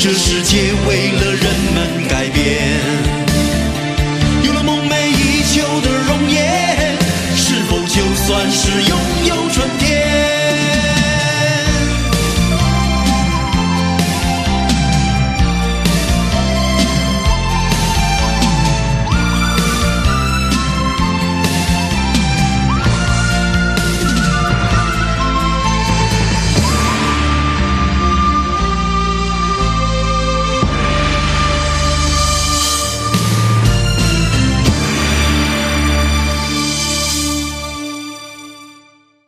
这世界为了。